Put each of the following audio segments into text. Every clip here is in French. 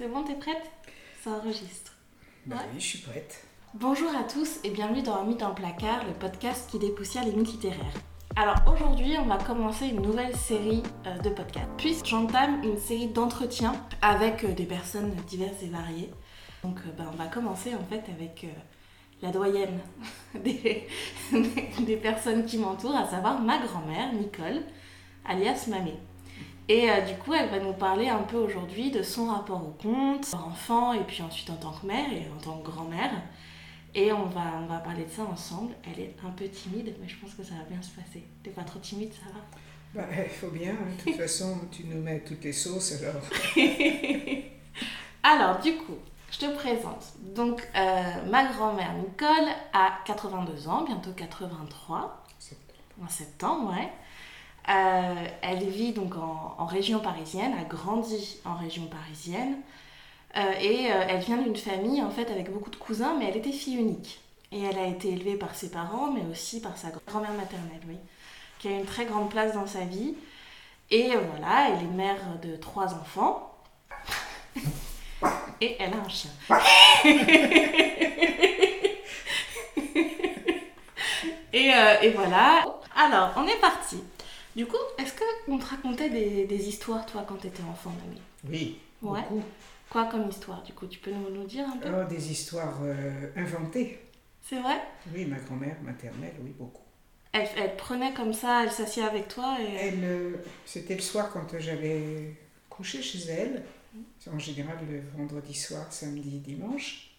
C'est bon, t'es prête? Ça enregistre. Bah Ouais. oui, je suis prête. Bonjour à tous et bienvenue dans mythe dans le placard, le podcast qui dépoussière les mythes littéraires. Alors aujourd'hui, on va commencer une nouvelle série euh, de podcasts. Puis j'entame une série d'entretiens avec euh, des personnes diverses et variées. Donc euh, bah, on va commencer en fait avec euh, la doyenne des, des personnes qui m'entourent, à savoir ma grand-mère, Nicole, alias Mamé. Et euh, du coup, elle va nous parler un peu aujourd'hui de son rapport au conte, en enfant et puis ensuite en tant que mère et en tant que grand-mère. Et on va, on va parler de ça ensemble. Elle est un peu timide, mais je pense que ça va bien se passer. T'es pas trop timide, ça va? Bah, il faut bien, hein. de toute façon, tu nous mets toutes les sauces alors. Alors, du coup, je te présente. Donc, euh, ma grand-mère Nicole a 82 ans, bientôt 83, en septembre, ouais. Euh, elle vit donc en, région parisienne, a grandi en région parisienne. Euh, et euh, elle vient d'une famille en fait avec beaucoup de cousins, mais elle était fille unique. Et elle a été élevée par ses parents, mais aussi par sa grand-mère maternelle, oui, qui a une très grande place dans sa vie. Et voilà, elle est mère de trois enfants. Et elle a un chien. et voilà. Alors, on est parti. Du coup, est-ce qu'on te racontait des, des histoires, toi, quand t'étais enfant, Mamie? Oui, Ouais. beaucoup. Quoi comme histoire, du coup? Tu peux nous, nous dire un peu? Oh, des histoires euh, inventées. C'est vrai? Oui, ma grand-mère maternelle, oui, beaucoup. elle, elle prenait comme ça, elle s'assied avec toi et... Elle, euh, c'était le soir quand j'allais coucher chez elle, en général le vendredi soir, samedi, dimanche.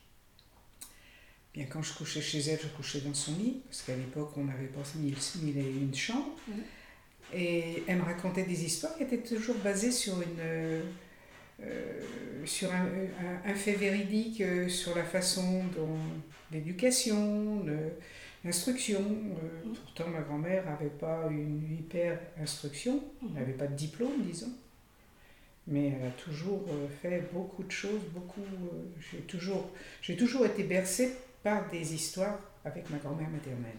Bien, quand je couchais chez elle, je couchais dans son lit, parce qu'à l'époque, on n'avait pas mille, mille et une chambres. Mhm. Et elle me racontait des histoires qui étaient toujours basées sur une... euh, sur un, un- un fait véridique, euh, sur la façon dont l'éducation, l'instruction. euh, Mhm. Pourtant, ma grand-mère n'avait pas une hyper instruction, Mhm. n'avait pas de diplôme, disons. Mais elle a toujours fait beaucoup de choses, beaucoup. j'ai toujours, j'ai toujours été bercée par des histoires avec ma grand-mère maternelle.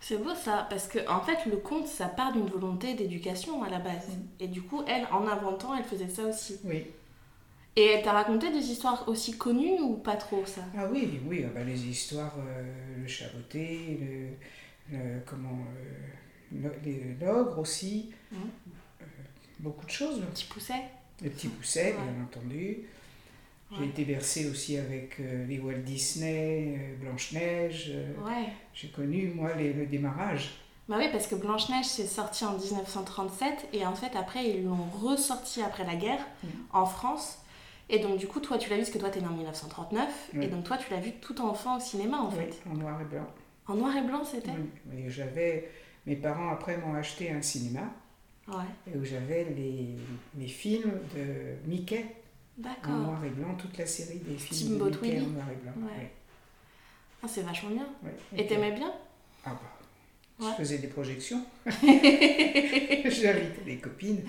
C'est beau ça, parce que en fait, le conte, ça part d'une volonté d'éducation à la base. Et du coup, elle, en inventant, elle faisait ça aussi. Oui. Et elle t'a raconté des histoires aussi connues ou pas trop, ça? Ah oui, oui, ah bah, les histoires, euh, le chaboté, le, le- comment, euh, le- les- l'ogre aussi, Mhm. euh, beaucoup de choses. Petit pousset Les petits poussets, Ouais. bien entendu. J'ai Ouais. été bercée aussi avec euh, les Walt Disney, euh, Blanche-Neige. euh, Ouais. J'ai connu, moi, les- le démarrage. Bah oui, parce que Blanche-Neige, c'est sorti en 1937, et en fait, après, ils l'ont ressorti après la guerre, Mhm. en France. Et donc, du coup, toi, tu l'as vu, parce que toi, t'es né en 1939, Oui. et donc toi, tu l'as vu tout enfant au cinéma, en Oui, fait. en noir et blanc. En noir et blanc, c'était Oui, j'avais... Mes parents, après, m'ont acheté un cinéma Ouais. et où j'avais les, les films de Mickey en noir et blanc, toute la série des films Steamboat de Mickey Willie. en noir et blanc. Ouais. Ah, c'est vachement bien. Et t'aimais bien? Ah bah, Ouais. je faisais des projections. J'invitais des copines.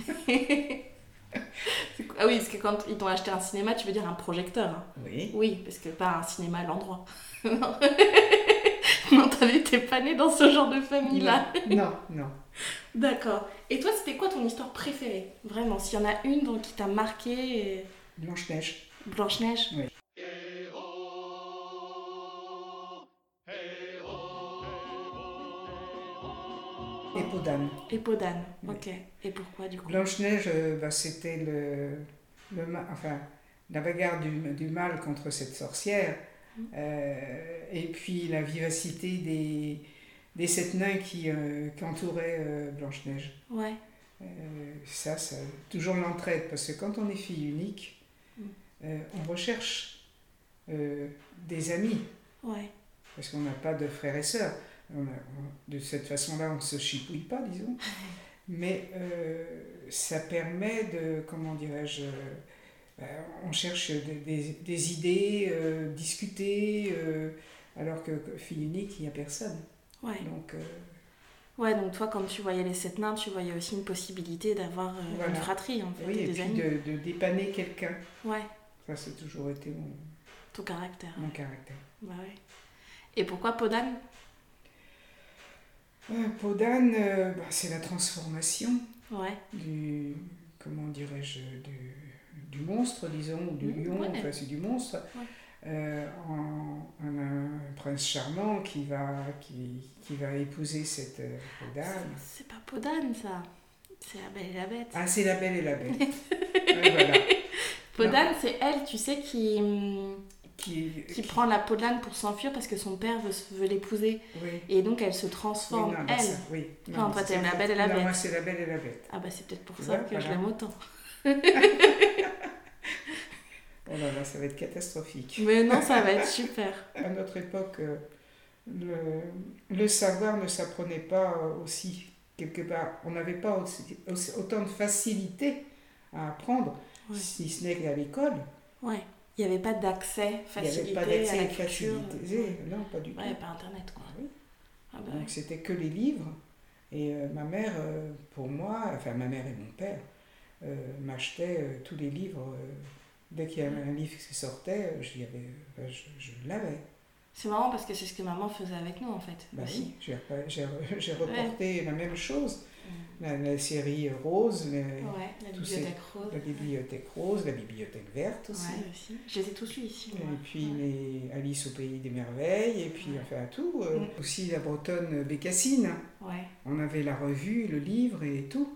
Ah oui, parce que quand ils t'ont acheté un cinéma, tu veux dire un projecteur. hein? Oui. Oui, parce que pas un cinéma à l'endroit. non, t'es pas né dans ce genre de famille-là. Non, non. D'accord. Et toi, c'était quoi ton histoire préférée? Vraiment, s'il y en a une dont qui t'a marqué, et- Blanche-Neige. Blanche-Neige Et Peau d'âne. Oui. Ok. Et pourquoi du coup? Blanche-Neige, euh, bah, c'était le, enfin, la bagarre du, du mal contre cette sorcière. Mhm. Euh, et puis la vivacité des, des sept nains qui, euh, qui entouraient euh, Blanche-Neige. Ouais. Ça, ça, toujours l'entraide, parce que quand on est fille unique. Euh, on recherche euh, des amis, Ouais. parce qu'on n'a pas de frères et sœurs. On a- on- de cette façon-là, on ne se chipouille pas, disons. Mais euh, ça permet de, comment dirais-je, ben, on cherche des, des- des idées, discuter, alors que, que fille unique, il n'y a personne. Ouais. Donc, Ouais, donc toi, quand tu voyais les sept nains, tu voyais aussi une possibilité d'avoir euh, Voilà. une fratrie, en fait, oui, et et des puis amis. de, de dépanner quelqu'un. Ouais, Ça, c'est toujours été mon, ton caractère. mon caractère. Bah ouais. Et pourquoi Podane? Euh, peau d'âne, euh, bah, c'est la transformation Ouais. du, comment dirais-je, du, du monstre, disons, ou du Mhm, lion, ouais. enfin c'est du monstre, Ouais. euh, en, en un prince charmant qui va, qui, qui va épouser cette euh, dame. C'est pas Podane ça. C'est la belle et la bête. Ah, c'est la belle et la bête. Ouais, voilà. Podane, c'est elle, tu sais, qui, Qui, qui prend la peau de l'âne pour s'enfuir parce que son père veut, veut l'épouser. Oui. Et donc elle se Oui, transforme, non, bah, elle. ça, oui. Enfin, toi, t'aimes la Belle et la non, Bête. moi, c'est la belle et la bête. Ah bah c'est peut-être pour ça que je l'aime autant. Oh là là, ça va être catastrophique. Mais non, ça va être super. À notre époque, euh, le, le savoir ne s'apprenait pas euh, aussi, quelque part. On n'avait pas aussi- autant de facilité à apprendre, Ouais. si ce n'est qu'à l'école. Ouais. Il n'y avait pas d'accès Il n'y facilité avait pas d'accès facilité. Non, pas du tout. Ouais, pas internet quoi. Ah oui. Ah bah Donc c'était que les livres. Et euh, ma mère, euh, pour moi, enfin ma mère et mon père, euh, m'achetaient euh, tous les livres. dès qu'il y avait un livre qui sortait, je, l'avais- C'est marrant parce que c'est ce que maman faisait avec nous en fait. Bah oui, j'ai j'ai reporté la même chose. Mm. La, la série Rose, le- Ouais, la bibliothèque rose. la bibliothèque Rose, la bibliothèque verte aussi. Ouais, aussi. Je les ai tous lus ici. moi. Et puis les Alice au pays des merveilles, et puis enfin tout. euh, Mm. Aussi la bretonne Bécassine. On avait la revue, le livre et tout.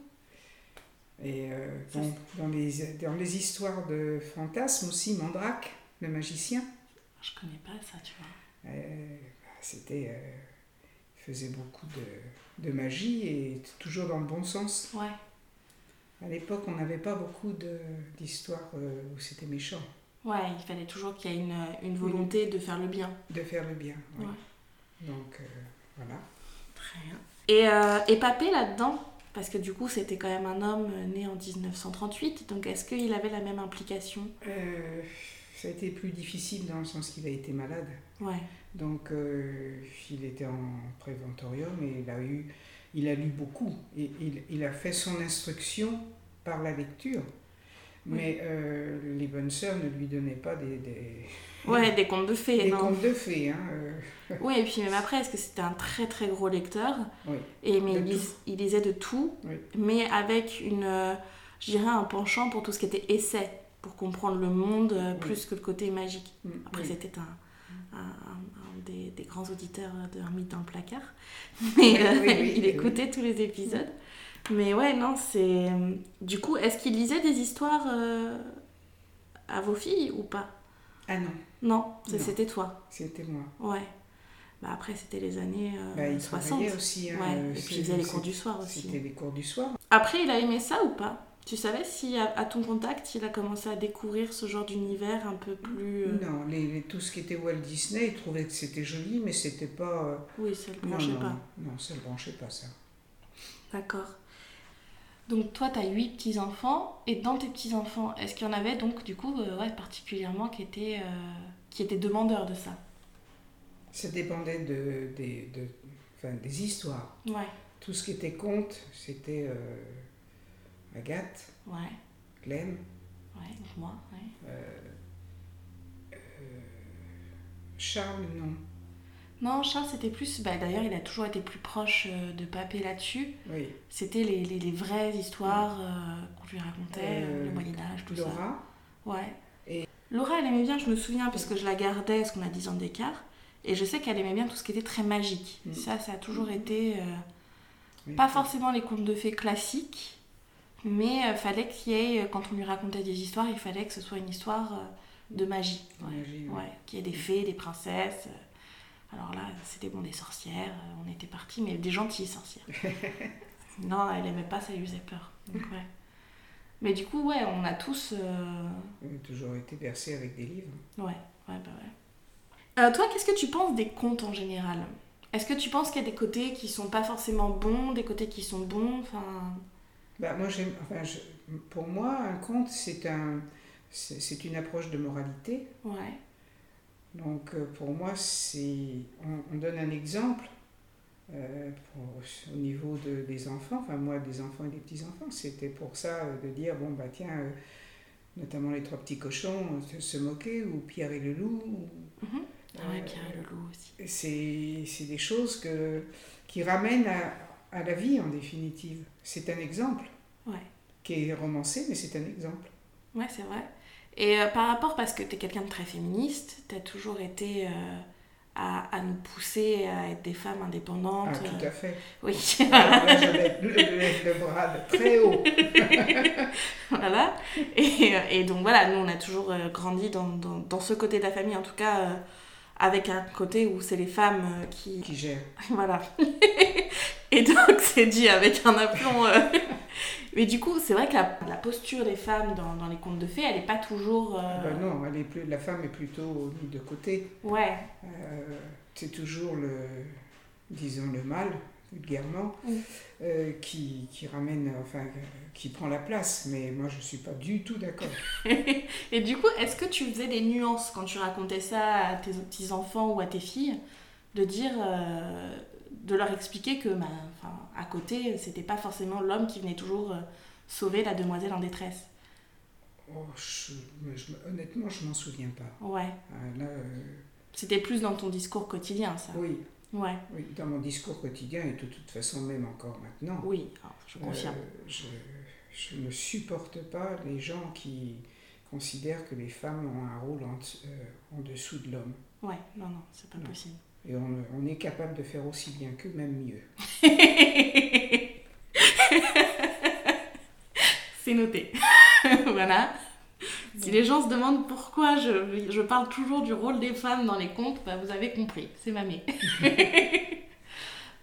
Et euh, bon, dans, les, dans les histoires de fantasmes aussi, Mandrake, le magicien, Je connais pas ça, tu vois. Euh, c'était. euh, il faisait beaucoup de, de magie et toujours dans le bon sens. Ouais. À l'époque, on n'avait pas beaucoup d'histoires euh, où c'était méchant, Ouais, il fallait toujours qu'il y ait une, une volonté de faire le bien. de faire le bien. oui. Ouais. Donc euh, voilà. Très bien. Et, euh, et Papé là-dedans Parce que du coup, c'était quand même un homme né en 1938. Donc, est-ce qu'il avait la même implication? Euh, ça a été plus difficile dans le sens qu'il a été malade. Ouais. Donc, euh, il était en préventorium et il a, eu, il a lu beaucoup. Et il, il a fait son instruction par la lecture. Mais euh, les bonnes sœurs ne lui donnaient pas des, des, Ouais, des contes de fées, des non contes de fées. Hein, euh, Oui, et puis même après, est-ce que c'était un très très gros lecteur oui. et, mais il, lis- il lisait de tout, Oui. mais avec une, je dirais un penchant pour tout ce qui était essai, pour comprendre le monde euh, Oui. plus que le côté magique. Mm, Après, oui. c'était un, un- un- un des, des grands auditeurs de mythe dans le placard. Mais Oui, euh, oui, il écoutait tous les épisodes. Mais ouais, non, c'est. Du coup, est-ce qu'il lisait des histoires euh, à vos filles ou pas? Ah non, Non, c'était toi. c'était moi. Ouais. Bah après, c'était les années euh, Bah, il 60. travaillait aussi. hein, Ouais, euh, et puis il faisait les cours du soir aussi. C'était les cours du soir. Après, il a aimé ça ou pas? Tu savais si à, à ton contact, il a commencé à découvrir ce genre d'univers un peu plus. euh, Non, les, les- tout ce qui était Walt Disney, il trouvait que c'était joli, mais c'était pas. euh, Oui, ça le branchait non, pas. non, ça le branchait pas, ça. D'accord. Donc toi, tu as huit petits-enfants, et dans tes petits-enfants, est-ce qu'il y en avait donc du coup, euh, ouais, particulièrement qui étaient, qui étaient demandeurs de ça? Ça dépendait de, des- de, enfin, des histoires. Ouais, Tout ce qui était conte, c'était Agathe, ouais, Clem, ouais, donc moi, ouais. euh, euh, Charles, non. Non, Charles, c'était plus. Bah, D'ailleurs, il a toujours été plus proche euh, de Papé là-dessus. Oui. C'était les, les, les vraies histoires euh, qu'on lui racontait, le Moyen-Âge, tout ça. Laura, Ouais. Et- Laura, elle aimait bien, je me souviens, parce que je la gardais, parce qu'on a 10 ans d'écart. Et je sais qu'elle aimait bien tout ce qui était très magique. Mm. Ça, ça a toujours été. euh, oui. pas forcément les contes de fées classiques, mais euh, fallait qu'il y ait, euh, quand on lui racontait des histoires, il fallait que ce soit une histoire euh, de magie. De Ouais. magie, oui. Ouais, qu'il y ait des fées, des princesses. euh. Alors là, c'était bon, des sorcières, on était partis, mais des gentilles sorcières. non, elle aimait pas, ça lui faisait peur. Donc, ouais. Mais du coup, ouais, on a tous. euh, Il a toujours été bercé avec des livres. Ouais, ouais, bah ouais. Euh, toi, qu'est-ce que tu penses des contes en général? Est-ce que tu penses qu'il y a des côtés qui sont pas forcément bons, des côtés qui sont bons? Enfin, Bah, moi, enfin, je- pour moi, un conte, c'est un, c'est une approche de moralité. ouais, Donc, euh, pour moi, c'est, on, on donne un exemple euh, pour- au niveau de, des enfants. Enfin, moi, des enfants et des petits-enfants, c'était pour ça euh, de dire, bon, bah tiens, euh, notamment les trois petits cochons, se, se moquer, ou Pierre et le loup. ou-. Ah ouais, Euh, Pierre et le loup aussi. c'est, c'est des choses que, qui ramènent à, à la vie, en définitive. C'est un exemple Ouais. qui est romancé, mais c'est un exemple. Ouais, c'est vrai. Et euh, par rapport, parce que tu es quelqu'un de très féministe, tu as toujours été euh, à, à nous pousser à être des femmes indépendantes. Ah, tout euh, à fait. Oui, Alors là, je lever le bras de très haut. voilà. Et, et donc voilà, nous on a toujours grandi dans, dans, dans ce côté de la famille, en tout cas avec un côté où c'est les femmes qui. Qui gère. Voilà. Et donc c'est dit avec un aplomb. euh. Mais du coup, c'est vrai que la, la posture des femmes dans, dans les contes de fées, elle n'est pas toujours. euh, Ben non, elle est plus, la femme est plutôt mise de côté. Ouais, Euh, c'est toujours le, disons, le mal, vulgairement, Oui. euh, qui, qui ramène, enfin, qui prend la place. Mais moi, je ne suis pas du tout d'accord. Et du coup, est-ce que tu faisais des nuances quand tu racontais ça à tes petits-enfants ou à tes filles De dire, euh, de leur expliquer que, bah, enfin, à côté, c'était pas forcément l'homme qui venait toujours euh, sauver la demoiselle en détresse. Oh, je- je- honnêtement, je m'en souviens pas. Ouais. Ah, euh, C'était plus dans ton discours quotidien, ça. oui, Ouais. oui, dans mon discours quotidien et de toute façon, même encore maintenant. Oui, alors, je confirme. Euh, je, je ne supporte pas les gens qui considèrent que les femmes ont un rôle en, en dessous de l'homme. Ouais, non, non, c'est pas non. possible. Et on, on est capable de faire aussi bien qu'eux, même mieux. c'est noté. voilà. Si les gens se demandent pourquoi je, je parle toujours du rôle des femmes dans les contes, bah, vous avez compris, c'est mamé.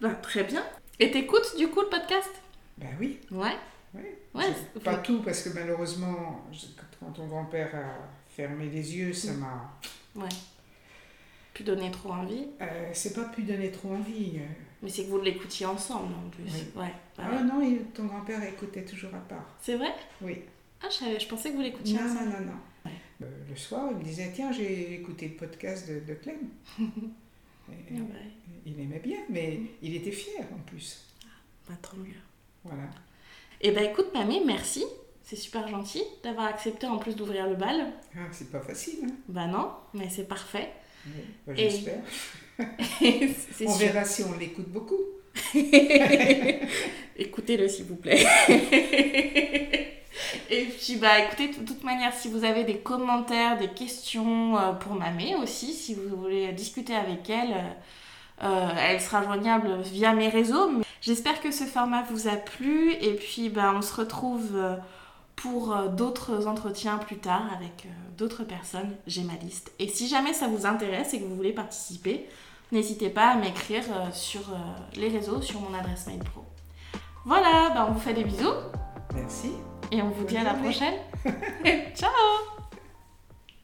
bah, très bien. Et t'écoutes du coup le podcast? Ben oui, Ouais. oui. Ouais, c'est- pas tout, parce que malheureusement, quand ton grand-père a fermé les yeux, ça m'a... Ouais. Plus donner trop envie. Euh, c'est pas pu donner trop envie. euh. Mais c'est que vous l'écoutiez ensemble en plus. Oui. Ouais. bah Ah ouais. non, il- ton grand-père écoutait toujours à part. C'est vrai? Oui. Ah, je, savais, je pensais que vous l'écoutiez Non, ensemble. non, non, non. Euh, le soir, il me disait, tiens, j'ai écouté le podcast de, de Clem. Et Ah ouais. il aimait bien, mais il était fier en plus. Bah, tant mieux. Voilà. Et bah écoute, mamie, merci. C'est super gentil d'avoir accepté en plus d'ouvrir le bal. Ah, c'est pas facile, hein Bah non, mais c'est parfait. J'espère. On sûr. verra si on l'écoute beaucoup. Écoutez-le s'il vous plaît. Et puis bah écoutez, de toute manière, si vous avez des commentaires, des questions euh, pour Mamé aussi, si vous voulez discuter avec elle, euh, euh, elle sera joignable via mes réseaux. J'espère que ce format vous a plu et puis bah, on se retrouve euh, pour euh, d'autres entretiens plus tard avec euh, d'autres personnes. J'ai ma liste. Et si jamais ça vous intéresse et que vous voulez participer, n'hésitez pas à m'écrire euh, sur les réseaux, sur mon adresse mail pro. Voilà, bah, on vous fait des bisous Merci. et on vous Bonne dit à la prochaine. Ciao